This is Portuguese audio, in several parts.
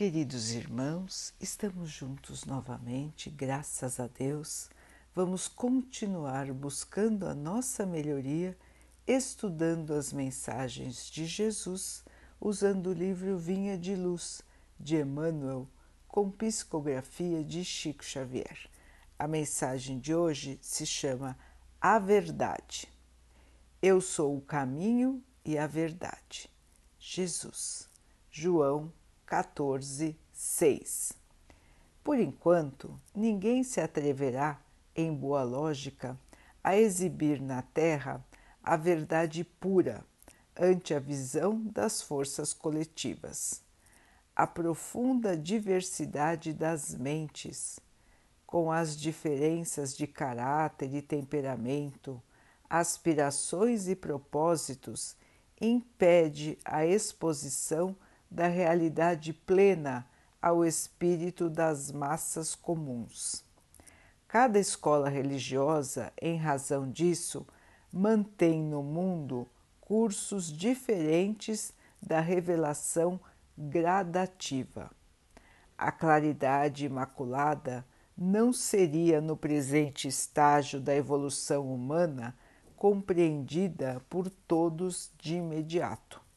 Queridos irmãos, estamos juntos novamente, graças a Deus. Vamos continuar buscando a nossa melhoria, estudando as mensagens de Jesus, usando o livro Vinha de Luz de Emmanuel, com psicografia de Chico Xavier. A mensagem de hoje se chama A Verdade. Eu sou o caminho e a verdade. Jesus. João 14, 6. Por enquanto, ninguém se atreverá, em boa lógica, a exibir na Terra a verdade pura ante a visão das forças coletivas. A profunda diversidade das mentes, com as diferenças de caráter e temperamento, aspirações e propósitos, impede a exposição da realidade plena ao espírito das massas comuns. Cada escola religiosa, em razão disso, mantém no mundo cursos diferentes da revelação gradativa. A claridade imaculada não seria, no presente estágio da evolução humana, compreendida por todos de imediato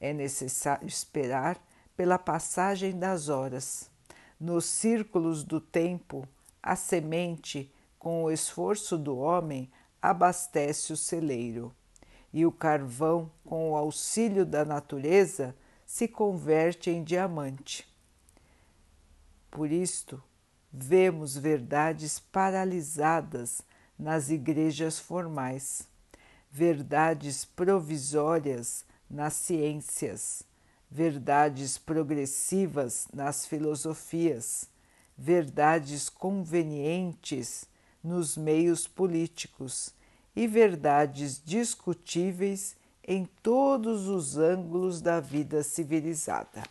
é necessário esperar pela passagem das horas. Nos círculos do tempo, a semente, com o esforço do homem, abastece o celeiro, e o carvão, com o auxílio da natureza, se converte em diamante. Por isto, vemos verdades paralisadas nas igrejas formais, verdades provisórias nas ciências, verdades progressivas nas filosofias, verdades convenientes nos meios políticos e verdades discutíveis em todos os ângulos da vida civilizada.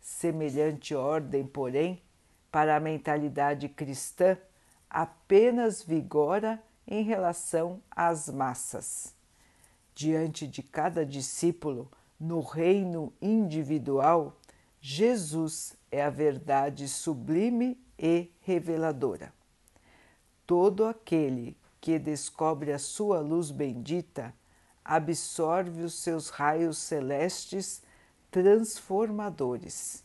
Semelhante ordem, porém, para a mentalidade cristã apenas vigora em relação às massas diante de cada discípulo no reino individual, Jesus é a verdade sublime e reveladora. Todo aquele que descobre a sua luz bendita absorve os seus raios celestes transformadores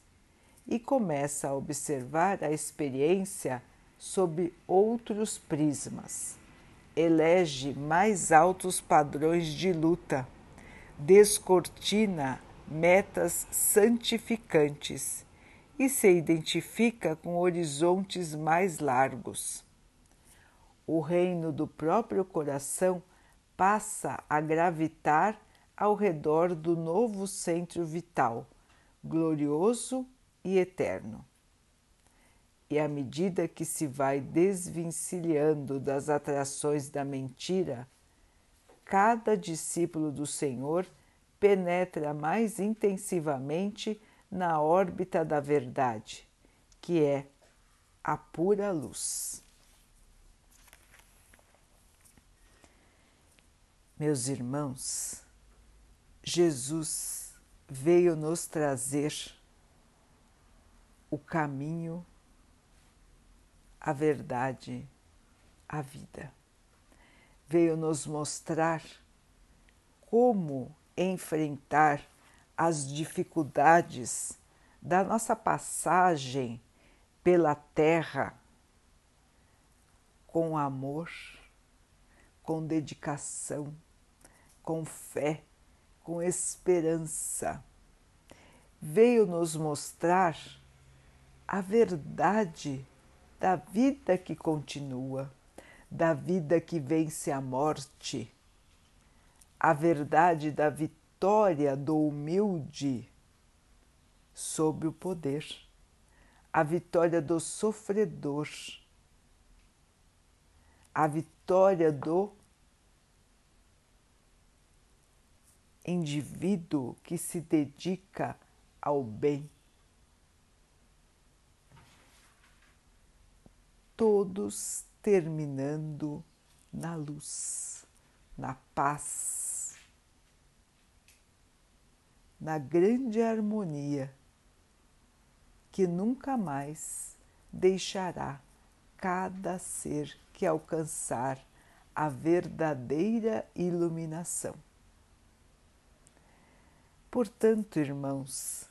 e começa a observar a experiência sob outros prismas elege mais altos padrões de luta, descortina metas santificantes e se identifica com horizontes mais largos. O reino do próprio coração passa a gravitar ao redor do novo centro vital, glorioso e eterno e à medida que se vai desvencilhando das atrações da mentira, cada discípulo do Senhor penetra mais intensivamente na órbita da verdade, que é a pura luz. Meus irmãos, Jesus veio nos trazer o caminho a verdade, a vida. Veio nos mostrar como enfrentar as dificuldades da nossa passagem pela terra com amor, com dedicação, com fé, com esperança. Veio nos mostrar a verdade da vida que continua, da vida que vence a morte, a verdade da vitória do humilde sob o poder, a vitória do sofredor, a vitória do indivíduo que se dedica ao bem todos terminando na luz, na paz, na grande harmonia que nunca mais deixará cada ser que alcançar a verdadeira iluminação. Portanto, irmãos,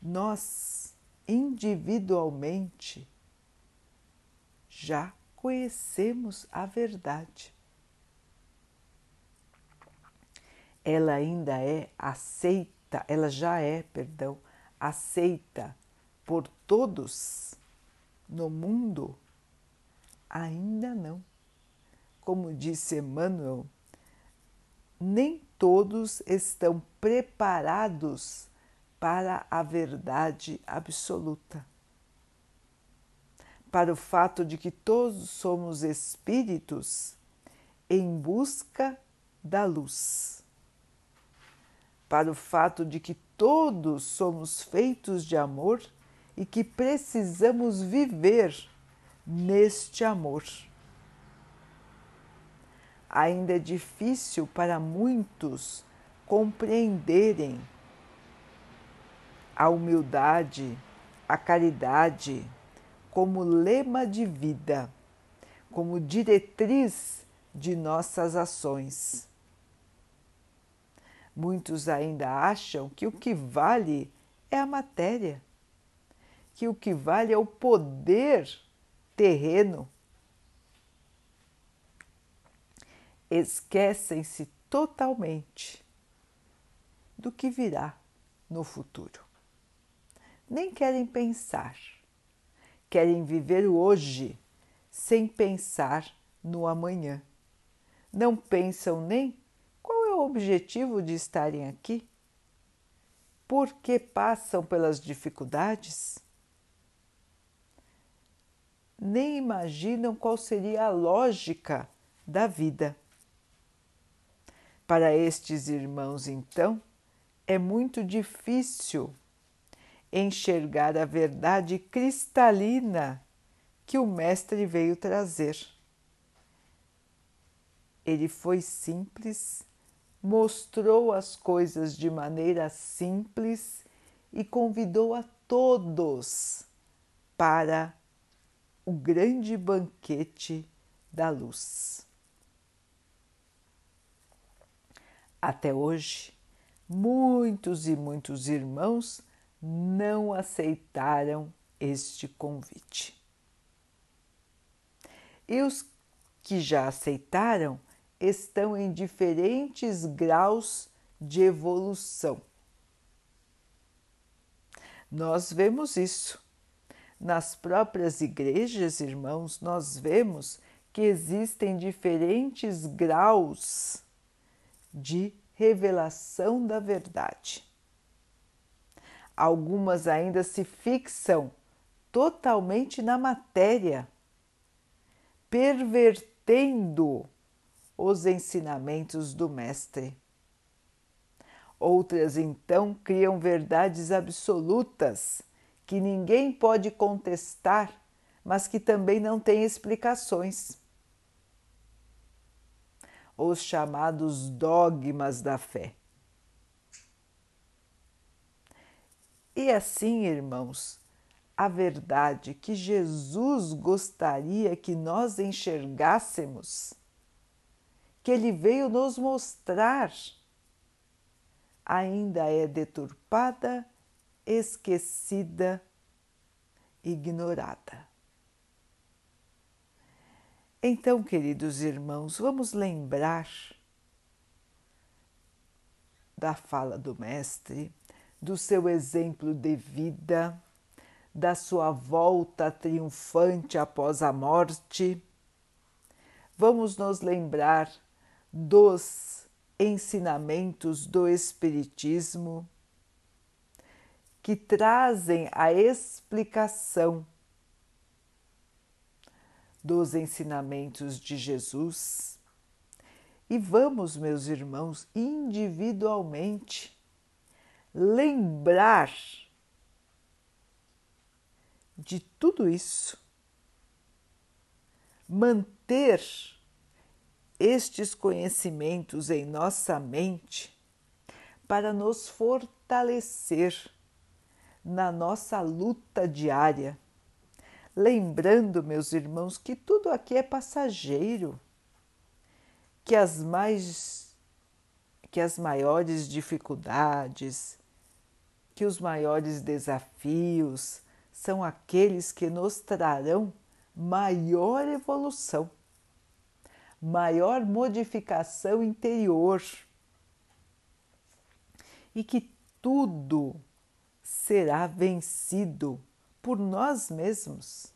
nós individualmente já conhecemos a verdade. Ela ainda é aceita, ela já é, perdão, aceita por todos no mundo? Ainda não. Como disse Emmanuel, nem todos estão preparados para a verdade absoluta. Para o fato de que todos somos espíritos em busca da luz. Para o fato de que todos somos feitos de amor e que precisamos viver neste amor. Ainda é difícil para muitos compreenderem a humildade, a caridade como lema de vida, como diretriz de nossas ações. Muitos ainda acham que o que vale é a matéria, que o que vale é o poder terreno. Esquecem-se totalmente do que virá no futuro. Nem querem pensar, querem viver hoje sem pensar no amanhã. Não pensam nem o objetivo de estarem aqui? Por que passam pelas dificuldades? Nem imaginam qual seria a lógica da vida. Para estes irmãos, então, é muito difícil enxergar a verdade cristalina que o Mestre veio trazer. Ele foi simples mostrou as coisas de maneira simples e convidou a todos para o grande banquete da luz. Até hoje, muitos e muitos irmãos não aceitaram este convite. E os que já aceitaram estão em diferentes graus de evolução. Nós vemos isso. Nas próprias igrejas, irmãos, nós vemos que existem diferentes graus de revelação da verdade. Algumas ainda se fixam totalmente na matéria, pervertendo os ensinamentos do Mestre. Outras, então, criam verdades absolutas que ninguém pode contestar, mas que também não têm explicações. Os chamados dogmas da fé. E assim, irmãos, a verdade que Jesus gostaria que nós enxergássemos que ele veio nos mostrar ainda é deturpada, esquecida, ignorada. Então, queridos irmãos, vamos lembrar da fala do Mestre, do seu exemplo de vida, da sua volta triunfante após a morte. Vamos nos lembrar dos ensinamentos do Espiritismo que trazem a explicação dos ensinamentos de Jesus. E vamos, meus irmãos, individualmente lembrar de tudo isso, manter estes conhecimentos em nossa mente para nos fortalecer na nossa luta diária. Lembrando, meus irmãos, que tudo aqui é passageiro, que as mais que as maiores dificuldades, que os maiores desafios são aqueles que nos trarão maior evolução, maior modificação interior e que tudo será vencido por nós mesmos.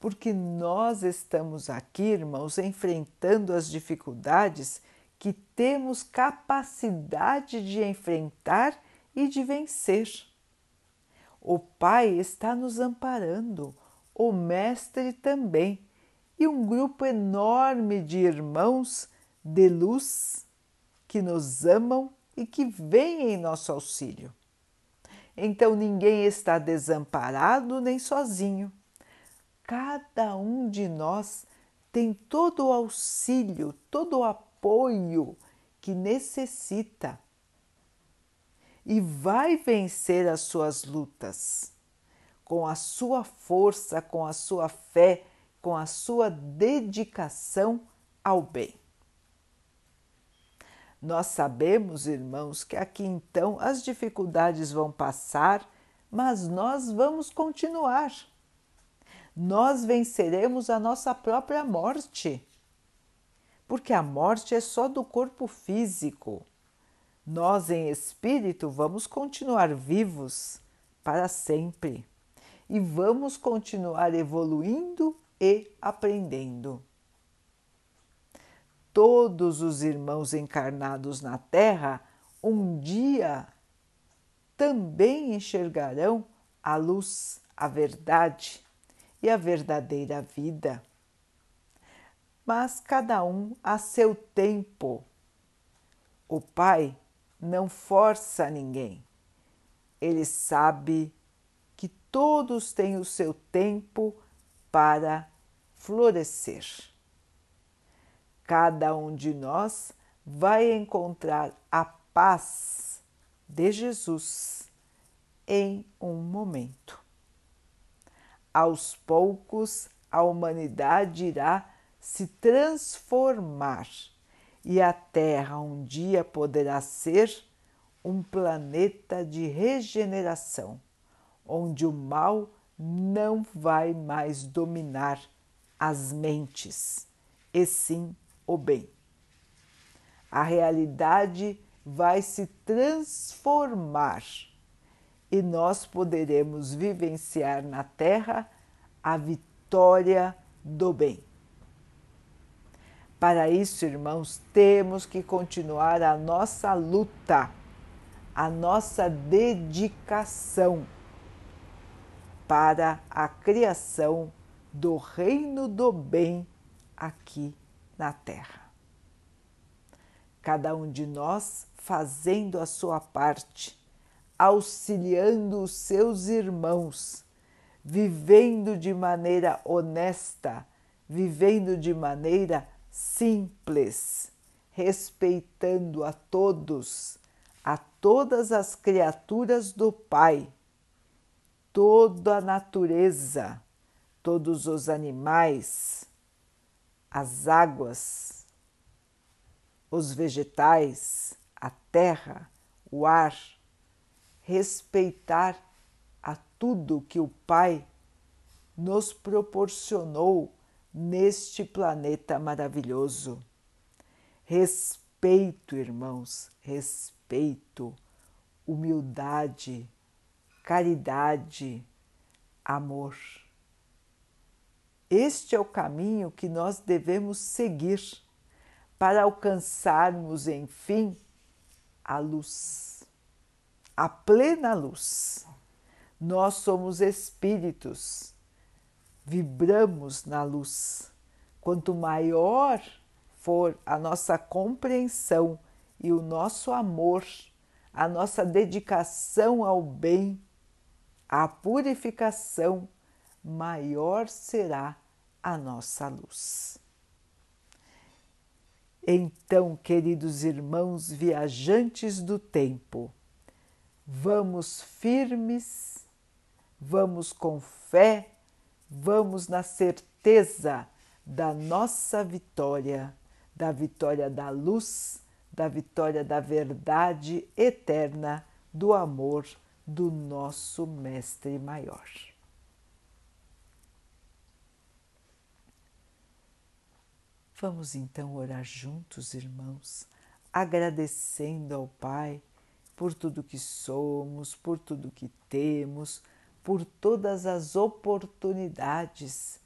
Porque nós estamos aqui, irmãos, enfrentando as dificuldades que temos capacidade de enfrentar e de vencer. O Pai está nos amparando, o Mestre também, e um grupo enorme de irmãos de luz que nos amam e que vêm em nosso auxílio. Então ninguém está desamparado nem sozinho. Cada um de nós tem todo o auxílio, todo o apoio que necessita e vai vencer as suas lutas com a sua força, com a sua fé, com a sua dedicação ao bem. Nós sabemos, irmãos, que aqui então as dificuldades vão passar, mas nós vamos continuar. Nós venceremos a nossa própria morte, porque a morte é só do corpo físico. Nós, em espírito, vamos continuar vivos para sempre e vamos continuar evoluindo e aprendendo todos os irmãos encarnados na Terra um dia também enxergarão a luz, a verdade e a verdadeira vida. Mas cada um a seu tempo. O Pai não força ninguém. Ele sabe que todos têm o seu tempo para florescer cada um de nós vai encontrar a paz de Jesus em um momento. Aos poucos, a humanidade irá se transformar e a Terra um dia poderá ser um planeta de regeneração, onde o mal não vai mais dominar as mentes, e sim o bem. A realidade vai se transformar e nós poderemos vivenciar na Terra a vitória do bem. Para isso, irmãos, temos que continuar a nossa luta, a nossa dedicação para a criação do reino do bem aqui na Terra. Cada um de nós fazendo a sua parte, auxiliando os seus irmãos, vivendo de maneira honesta, vivendo de maneira simples, respeitando a todos, a todas as criaturas do Pai, toda a natureza, todos os animais, as águas, os vegetais, a terra, o ar, respeitar a tudo que o Pai nos proporcionou neste planeta maravilhoso. Respeito, irmãos, respeito, humildade, caridade, amor. Este é o caminho que nós devemos seguir para alcançarmos, enfim, a luz, a plena luz. Nós somos espíritos, vibramos na luz. Quanto maior for a nossa compreensão e o nosso amor, a nossa dedicação ao bem, à purificação, maior será a nossa luz. Então, queridos irmãos viajantes do tempo, Vamos firmes, vamos com fé, vamos na certeza da nossa vitória, da vitória da luz, da vitória da verdade eterna, do amor do nosso Mestre Maior. Vamos então orar juntos, irmãos, agradecendo ao Pai por tudo que somos, por tudo que temos, por todas as oportunidades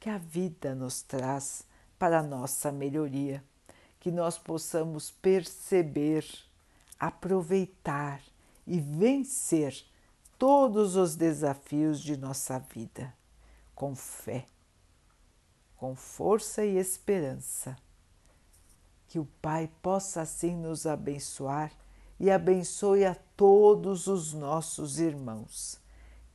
que a vida nos traz para nossa melhoria, que nós possamos perceber, aproveitar e vencer todos os desafios de nossa vida com fé com força e esperança. Que o Pai possa assim nos abençoar e abençoe a todos os nossos irmãos.